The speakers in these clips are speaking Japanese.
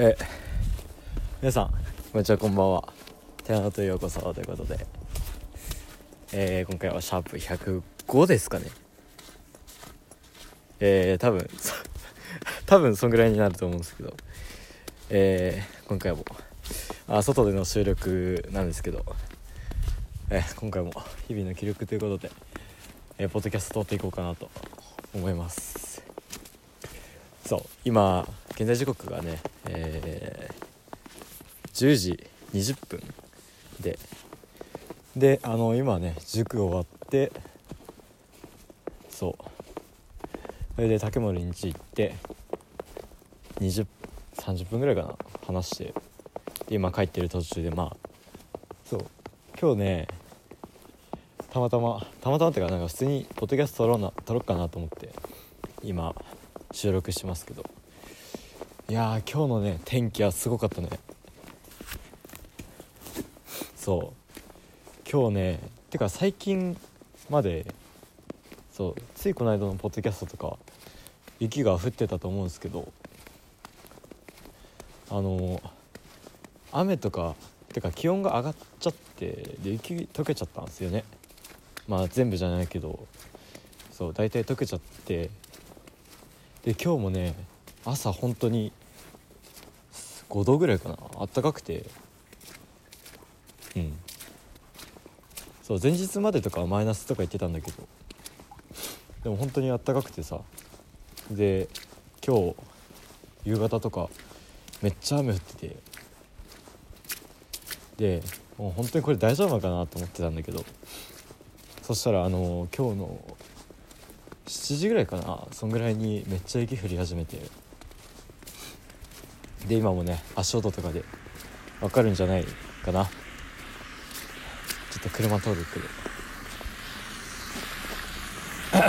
え。皆さん。こんにちはこんばんは。テナとようこそということで。えー、今回はシャープ105ですかね。えー、多分 多分そんぐらいになると思うんですけど。えー、今回も。あ外での収録なんですけど。えー、今回も日々の記録ということで、えー、ポッドキャスト撮っていこうかなと思いますそう今現在時刻がねえー、10時20分で。であの今ね塾終わってそう。それで竹森に行って2030分ぐらいかな話して。今帰ってる途中でまあそう。今日ねたまたまたまたまっていうかなんか普通にポッドキャスト撮ろうな撮ろうかなと思って今。収録してますけど。いや今日のね天気はすごかったね。そう。今日ねてか最近までそうついこの間のポッドキャストとか雪が降ってたと思うんですけどあの雨とかてか気温が上がっちゃってで雪溶けちゃったんですよね。まあ全部じゃないけどそう大体溶けちゃってで今日もね朝本当に5度ぐらいかなあったかくて。うん。そう前日までとかはマイナスとか言ってたんだけど。でも本当にあったかくてさ。で今日夕方とかめっちゃ雨降ってて。でもう本当にこれ大丈夫かなと思ってたんだけど。そしたらあの今日の7時ぐらいかな？そんぐらいにめっちゃ雪降り始めて。で今もね足音とかでわかるんじゃないかな。ちょっと車通るけど。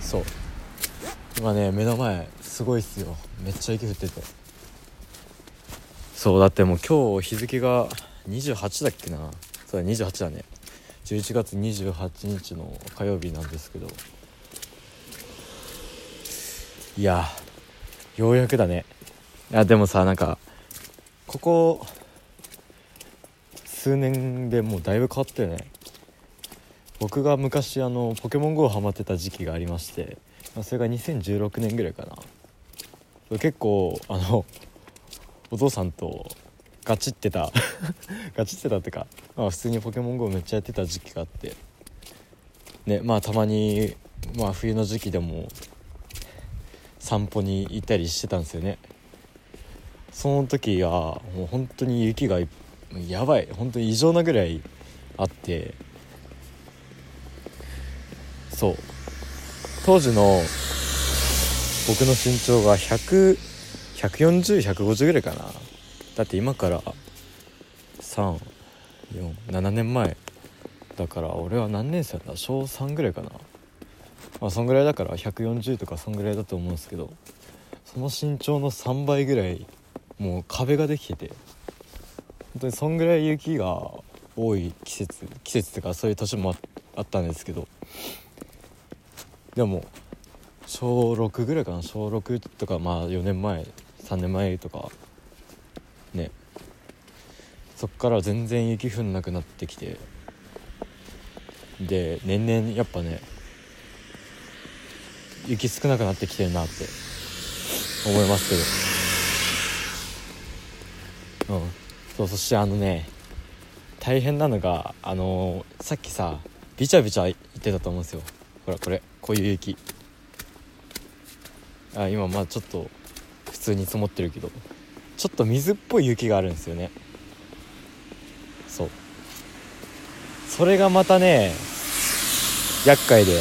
そう。今ね目の前すごいっすよ。めっちゃ雪降ってて。そうだってもう今日日付が28だっけな？そうだ28だね。11月28日の火曜日なんですけど。いやようやくだね。あでもさなんかここ数年でもうだいぶ変わったよね。僕が昔あのポケモン GO ハマってた時期がありましてそれが2016年ぐらいかな。結構あのお父さんとガチってた ガチってたってか、まあ、普通にポケモン GO めっちゃやってた時期があって。ねまあたまに、まあ、冬の時期でも散歩に行ったりしてたんですよね。その時はもう本当に雪がやばい。本当に異常なぐらいあって。そう。当時の僕の身長が100140150ぐらいかな。だって今から3 47年前。だから俺は何年生だ？小3ぐらいかな。まあそんぐらいだから140とかそんぐらいだと思うんですけどその身長の3倍ぐらいもう壁ができてて本当にそんぐらい雪が多い季節季節とかそういう年もあったんですけどでも小6ぐらいかな？小6とかまあ4年前3年前とかね。そっから全然雪降んなくなってきて。で年々やっぱね雪少なくなってきてるなって思いますけど。うん。そうそしてあのね大変なのがあのー、さっきさビチャビチャ言ってたと思うんですよ。ほらこれこういう雪。あ今まあちょっと普通に積もってるけど。ちょっと水っぽい雪があるんですよね。そう。それがまたね厄介で。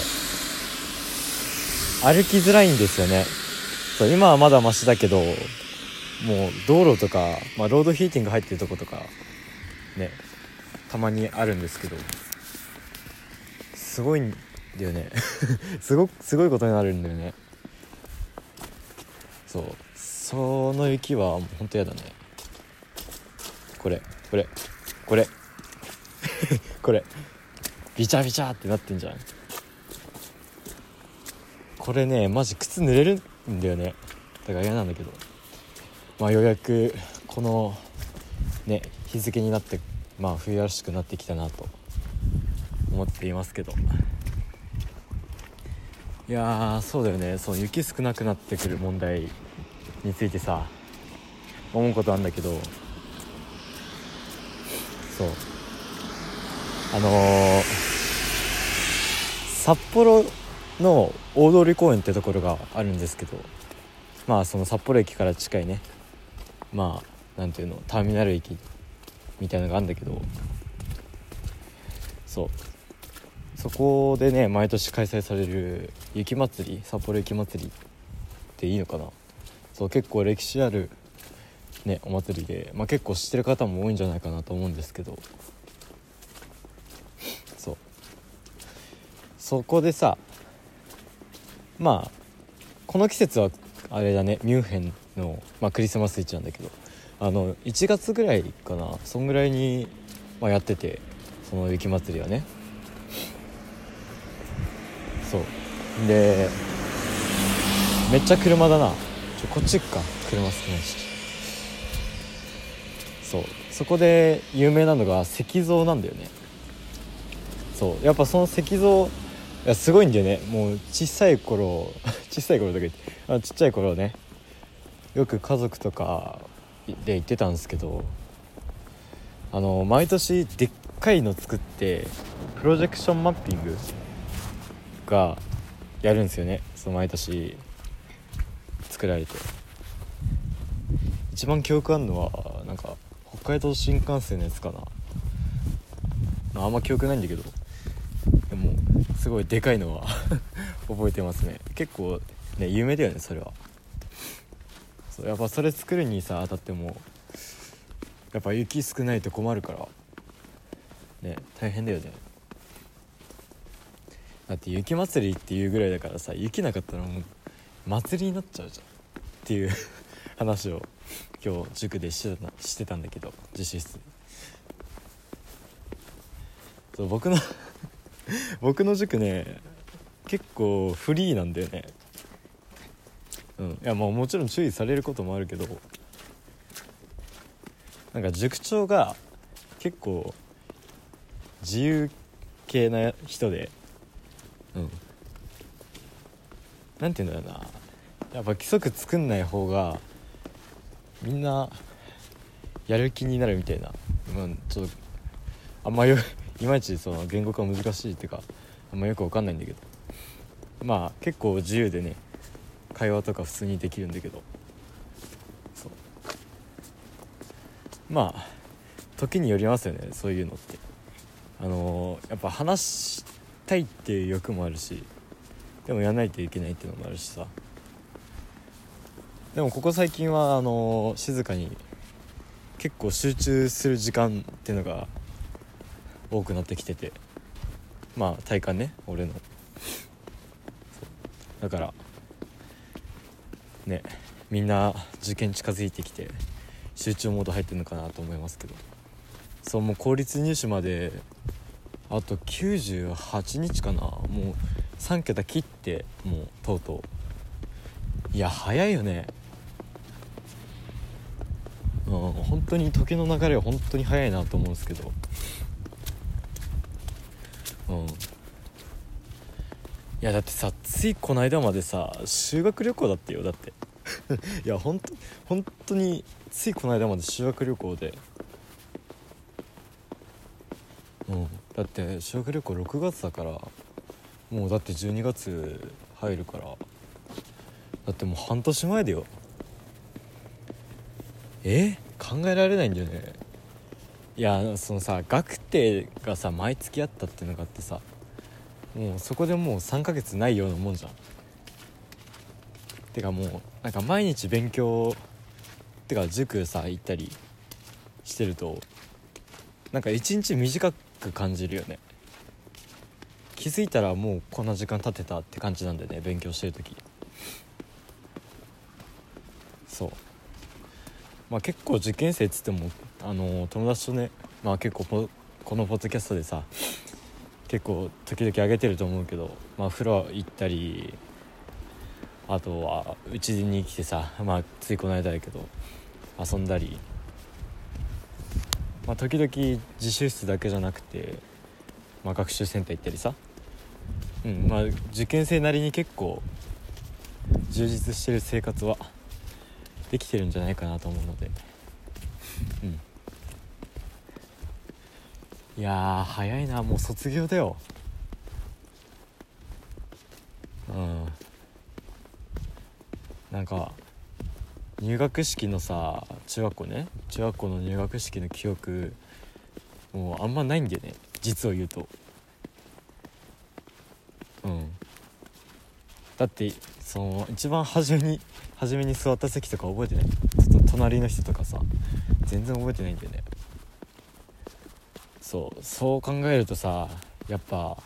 歩きづらいんですよね。そう今はまだマシだけどもう道路とか、まあ、ロードヒーティング入ってるとことかねたまにあるんですけどすごいんだよね。すごすごいことになるんだよね。そう。その雪はほんとやだね。これこれ。これ。これ。ビチャビチャってなってんじゃん。これねマジ靴濡れるんだよね。だから嫌なんだけど。まあようやくこのね日付になってまあ冬らしくなってきたなと。思っていますけど。いやそうだよね。そう雪少なくなってくる問題についてさ思うことあんだけど。そう。あのー、札幌の大通公園ってところがあるんですけどまあその札幌駅から近いね。まあなんていうのターミナル駅みたいなのがあるんだけどそう。そこでね毎年開催される雪まつり札幌雪まつりっていいのかな。そう結構歴史あるねお祭りで、まあ、結構知ってる方も多いんじゃないかなと思うんですけど。そう。そこでさまあこの季節はあれだねミュンヘンの、まあ、クリスマス市なんだけどあの1月ぐらいかなそんぐらいに、まあ、やっててその雪まつりはね。そう。でめっちゃ車だな。ちょこっち行くか。車少ないし。そう。そこで有名なのが石像なんだよね。そう。やっぱその石像いやすごいんだよね。もう小さい頃 小さい頃とか言ってあちっちゃい頃ね。よく家族とかで行ってたんですけどあの毎年でっかいの作ってプロジェクションマッピングがやるんですよね。その毎年作られて。一番記憶あるのはなんか北海道新幹線のやつかな。あんま記憶ないんだけど。でもすごいでかいのは 覚えてますね。結構ね有名だよねそれは。そうやっぱそれ作るにさ当たってもやっぱ雪少ないと困るから。ね大変だよね。だって雪祭りっていうぐらいだからさ雪なかったらもう祭りになっちゃうじゃん。っていう 話を今日塾でしてたしてたんだけど自習室そう僕の 僕の塾ね結構フリーなんだよね。うん。いやまあもちろん注意されることもあるけどなんか塾長が結構自由系な人でうん。なんて言うんだろうな。やっぱ規則作んない方がみんなやる気になるみたいな、まあ、ちょっとあんまよ いまいちその言語化難しいっていうかあんまよく分かんないんだけど。まあ結構自由でね会話とか普通にできるんだけど。そう。まあ時によりますよねそういうのって。あのー、やっぱ話したいっていう欲もあるしでもやらないといけないっていうのもあるしさ。でもここ最近はあの、静かに結構集中する時間っていうのが多くなってきててまあ体感ね俺の。だからねみんな受験近づいてきて集中モード入ってるのかなと思いますけど。そうもう公立入試まであと98日かな。もう3桁切ってもうとうとう。いや早いよね。うん。本当に時の流れは本当に早いなと思うんですけど。うん。いやだってさついこの間までさ修学旅行だってよだって。いや本当本当についこの間まで修学旅行で。うん。だって修学旅行6月だからもうだって12月入るから。だってもう半年前だよえ？考えられないんだよね？いやそのさ学定がさ毎月あったっていうのがあってさもうそこでもう3ヶ月ないようなもんじゃん。てかもうなんか毎日勉強ってか塾さ行ったりしてるとなんか一日短く感じるよね。気づいたらもうこんな時間経ってたって感じなんでね勉強してる時。そう。まあ結構受験生っつってもあの友達とねまあ結構このポッドキャストでさ結構時々上げてると思うけどまあ風呂行ったりあとはうちに来てさまあついこの間やけど遊んだりまあ時々自習室だけじゃなくて、まあ、学習センター行ったりさ。うんまあ受験生なりに結構充実してる生活はできてるんじゃないかなと思うので。うん。いや早いな。もう卒業だよ。うん。なんか入学式のさ中学校ね。中学校の入学式の記憶もうあんまないんだよね。実を言うとうんだってその一番初めに初めに座った席とか覚えてない？ちょっと隣の人とかさ全然覚えてないんだよね。そうそう考えるとさやっぱ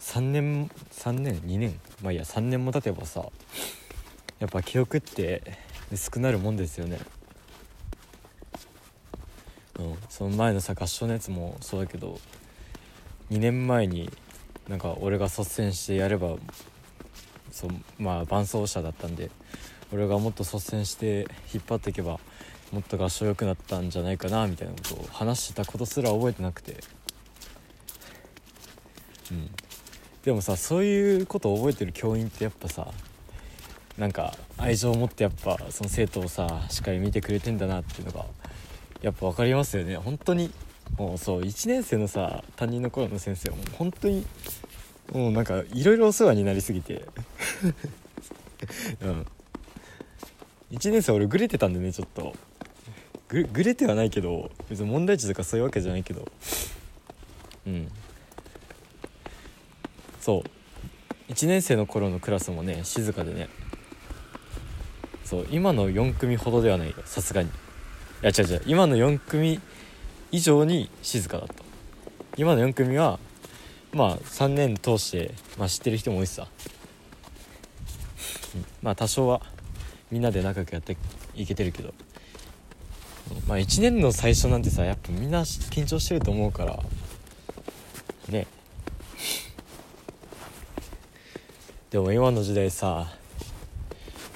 3年3年？2年？まあいいや3年も経てばさやっぱ記憶って薄くなるもんですよね。うんその前のさ合唱のやつもそうだけど2年前になんか俺が率先してやればそうまあ伴奏者だったんで俺がもっと率先して引っ張っていけばもっと合唱良くなったんじゃないかなみたいなことを話してたことすら覚えてなくて。うん。でもさそういうことを覚えてる教員ってやっぱさなんか愛情を持ってやっぱその生徒をさしっかり見てくれてんだなっていうのがやっぱ分かりますよね。本当にもうそう1年生のさ担任の頃の先生はもう本当にもうなんかいろいろお世話になりすぎて。うん。1年生俺グレてたんでねちょっと。ググレてはないけど別に問題児とかそういうわけじゃないけど。うん。そう。1年生の頃のクラスもね静かでね。そう今の4組ほどではないよさすがに。いや違う違う。今の4組以上に静かだった。今の4組はまあ3年通して、まあ、知ってる人も多いしさ、まあ多少はみんなで仲良くやっていけてるけど。まあ1年の最初なんてさやっぱみんな緊張してると思うから。ね。でも今の時代さ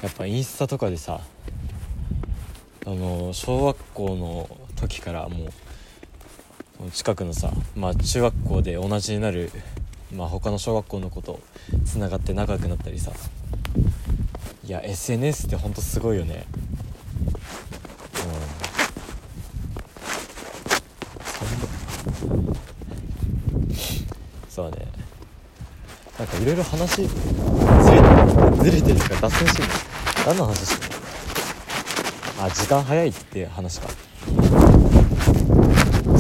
やっぱインスタとかでさあの小学校の時からもう近くのさまあ中学校で同じになるまあ他の小学校の子とつながって仲良くなったりさ。いや SNS ってほんとすごいよね。うん。そうね。なんかいろいろ話ずれてるずれてるか脱線してる。何の話してるあ時間早いって話かそ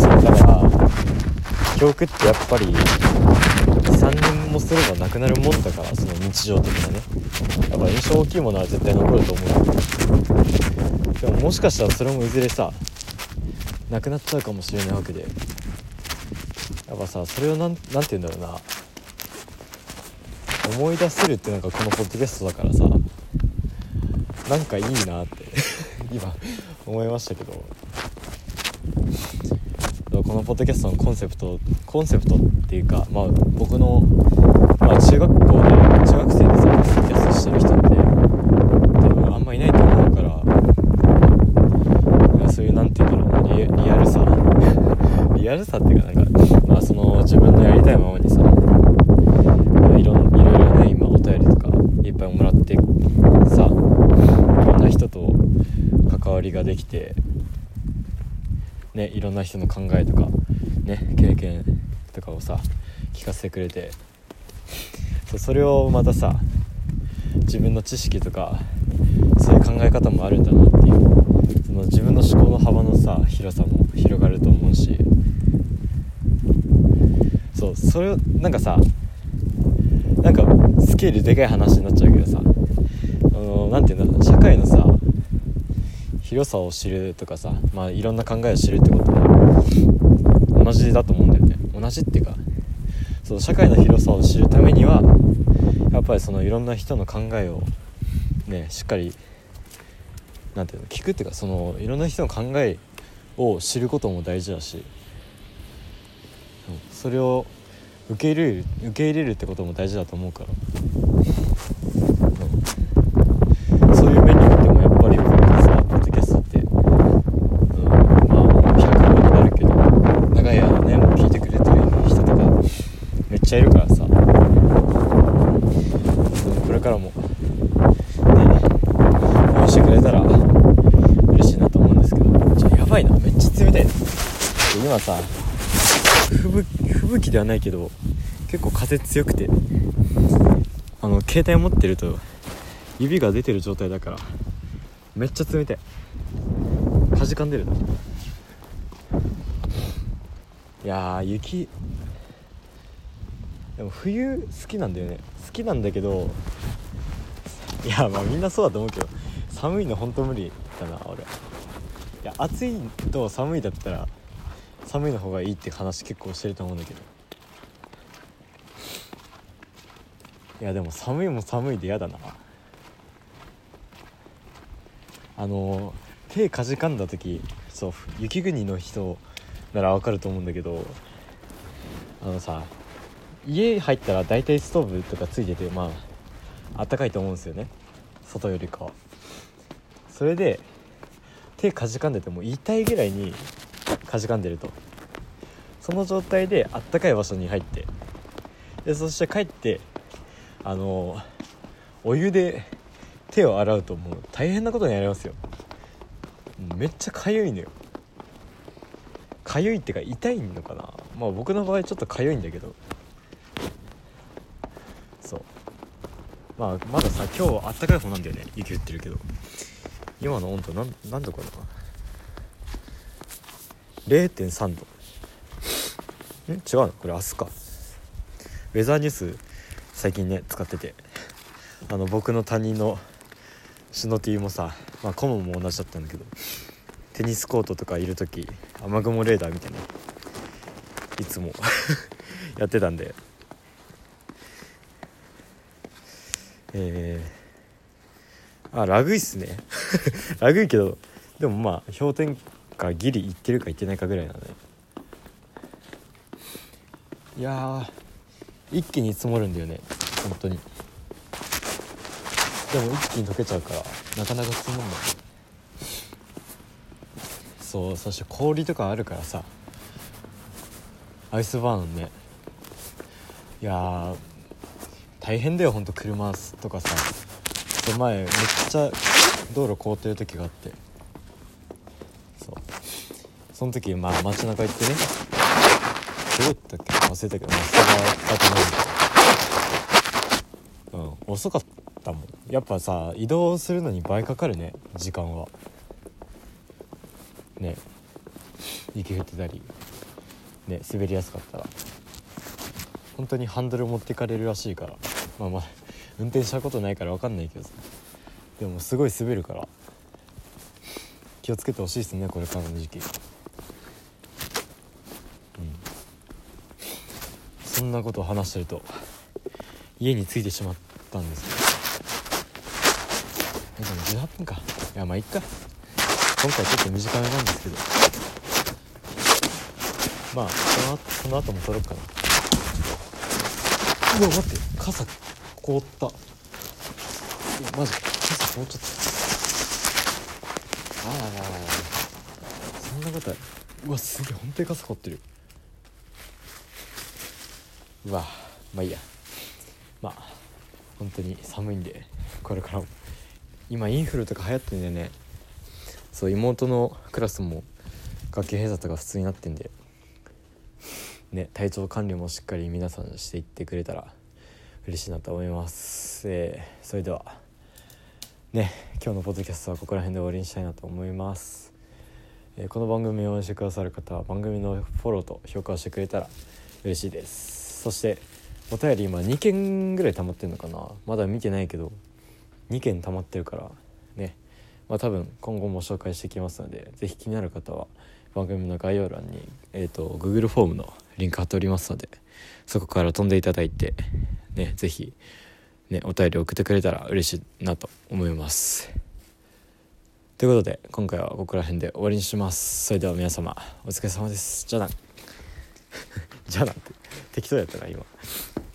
うだから記憶ってやっぱり3年もすればなくなるもんだからその日常的なね。やっぱ印象大きいものは絶対残ると思う。でももしかしたらそれもいずれさなくなっちゃうかもしれないわけで。やっぱさそれをなんなんて言うんだろうな。思い出せるってなんかこのポッドキャストだからさなんかいいなって 今思いましたけど。このポッドキャストのコンセプトコンセプトっていうかまあ僕の、まあ、中学校で中学生でさポッドキャストしてる人って多分あんまいないと思うからそういうなんて言うんだろうリリアルさ。リアルさっていうかなんかまあその自分のやりたいままにさいろいろいろね今お便りとかいっぱいもらってさいろんな人と関わりができてねいろんな人の考えとかね経験とかをさ聞かせてくれて。そうそれをまたさ自分の知識とかそういう考え方もあるんだなっていう。その自分の思考の幅のさ広さも広がると思うし。そうそれをなんかさなんかスケールでかい話になっちゃうけどさあのなんていうんだ社会のさ広さを知るとかさまあいろんな考えを知るってことは同じだと思うんだよね。同じっていうかそう社会の広さを知るためにはやっぱりそのいろんな人の考えをねしっかりなんていうの聞くっていうかそのいろんな人の考えを知ることも大事だしそれを受け入れる受け入れるってことも大事だと思うから、吹雪ではないけど結構風強くてあの携帯持ってると指が出てる状態だからめっちゃ冷たい。かじかんでるな。いや雪。でも冬好きなんだよね。好きなんだけどいやまあみんなそうだと思うけど寒いのほんと無理だな俺。いや暑いと寒いだったら寒いの方がいいって話結構してると思うんだけど。いやでも寒いも寒いで嫌だな。あの手かじかんだ時そう雪国の人ならわかると思うんだけどあのさ家入ったら大体ストーブとかついててまああったかいと思うんですよね。外よりかは。それで手かじかんでても痛いぐらいにかじかんでると。その状態であったかい場所に入ってでそして帰ってあのお湯で手を洗うともう大変なことになりますよ。めっちゃかゆいのよ。かゆいってか痛いのかな。まあ僕の場合ちょっとかゆいんだけど。そう。まあまださ今日あったかい方なんだよね。雪降ってるけど。今の温度何何度かな。0.3度。ん？違うの？これ明日か。ウェザーニュース最近ね使ってて。あの僕の他人のシノティもさ、まあ、コモも同じだったんだけどテニスコートとかいる時雨雲レーダーみたいないつも やってたんで。えー、あラグいっすね。ラグいけどでもまあ氷点下ギリいってるかいってないかぐらいなんで。いや一気に積もるんだよね。本当に。でも一気に溶けちゃうからなかなか積もんない。そうそして氷とかあるからさ。アイスバーンね。いや大変だよほんと車とかさ。前めっちゃ道路凍ってる時があって。そう。その時まあ街中行ってね。どうやったっけ忘れたけどまあ人がだと思うんだうん遅かったもん。やっぱさ移動するのに倍かかるね時間は。ね。雪降ってたりね滑りやすかったら。本当にハンドル持ってかれるらしいから。まあまあ運転したことないから分かんないけどさ。でもすごい滑るから。気をつけてほしいですねこれからの時期うんそんなことを話してると家に着いてしまったんですけどでも18分か。いやまあいっか。今回ちょっと短めなんですけど。まあその後その後も撮ろうかな。うわ待って。傘凍った。マジ傘凍っちゃった。ああそんなことうわすげえ本当に傘凍ってる。うわまあいいや。まあ本当に寒いんでこれからも。今インフルとか流行ってんだよね。そう妹のクラスも学級閉鎖とか普通になってんで。ね体調管理もしっかり皆さんしていってくれたら嬉しいなと思います。えー、それでは。ね今日のポッドキャストはここら辺で終わりにしたいなと思います。えー、この番組を応援してくださる方は番組のフォローと評価をしてくれたら嬉しいです。そしてお便り今2件ぐらい溜まってるのかな？まだ見てないけど2件溜まってるからね。まあ多分今後も紹介していきますので是非気になる方は番組の概要欄に、えーと、Google フォームのリンク貼っておりますのでそこから飛んでいただいてね是非ねお便り送ってくれたら嬉しいなと思います。ということで今回はここら辺で終わりにします。それでは皆様お疲れ様です。じゃあな。じゃあなんて。適当やったな今。